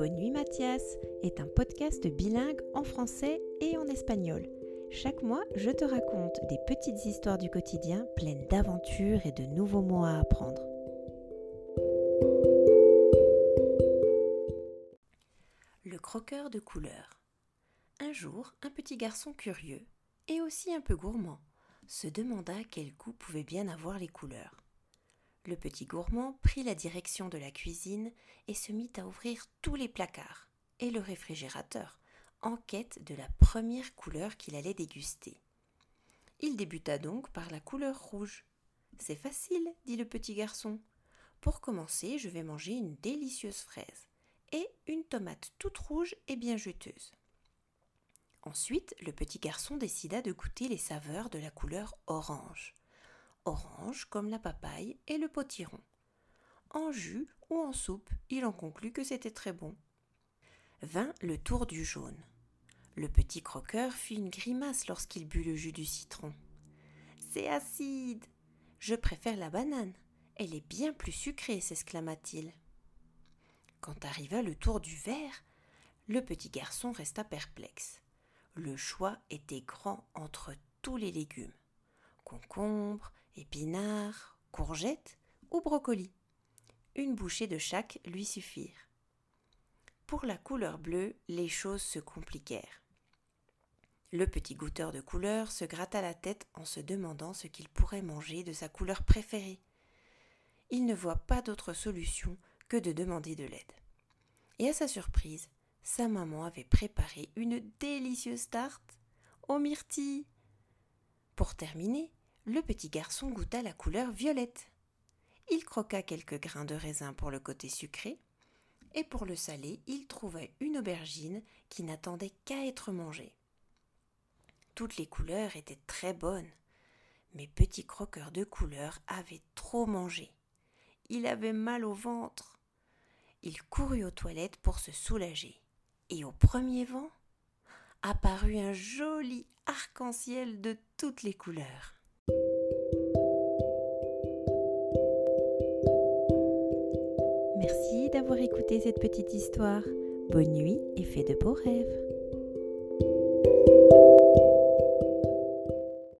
Mathias est un podcast bilingue en français et en espagnol. Chaque mois, je te raconte des petites histoires du quotidien pleines d'aventures et de nouveaux mots à apprendre. Le croqueur de couleurs. Un jour, un petit garçon curieux, et aussi un peu gourmand, se demanda quel goût pouvaient bien avoir les couleurs. Le petit gourmand prit la direction de la cuisine et se mit à ouvrir tous les placards et le réfrigérateur en quête de la première couleur qu'il allait déguster. Il débuta donc par la couleur rouge. C'est facile, dit le petit garçon. Pour commencer, je vais manger une délicieuse fraise et une tomate toute rouge et bien juteuse. Ensuite, le petit garçon décida de goûter les saveurs de la couleur orange orange comme la papaye et le potiron. En jus ou en soupe, il en conclut que c'était très bon. Vint le tour du jaune. Le petit croqueur fit une grimace lorsqu'il but le jus du citron. C'est acide. Je préfère la banane. Elle est bien plus sucrée, s'exclama-t-il. Quand arriva le tour du vert, le petit garçon resta perplexe. Le choix était grand entre tous les légumes concombre, épinards, courgettes ou brocolis. Une bouchée de chaque lui suffirent. Pour la couleur bleue, les choses se compliquèrent. Le petit goûteur de couleur se gratta la tête en se demandant ce qu'il pourrait manger de sa couleur préférée. Il ne voit pas d'autre solution que de demander de l'aide. Et à sa surprise, sa maman avait préparé une délicieuse tarte aux myrtilles. Pour terminer, le petit garçon goûta la couleur violette. Il croqua quelques grains de raisin pour le côté sucré, et pour le salé, il trouva une aubergine qui n'attendait qu'à être mangée. Toutes les couleurs étaient très bonnes, mais Petit Croqueur de couleur avait trop mangé. Il avait mal au ventre. Il courut aux toilettes pour se soulager, et au premier vent apparut un joli arc-en-ciel de toutes les couleurs. Merci d'avoir écouté cette petite histoire. Bonne nuit et fais de beaux rêves.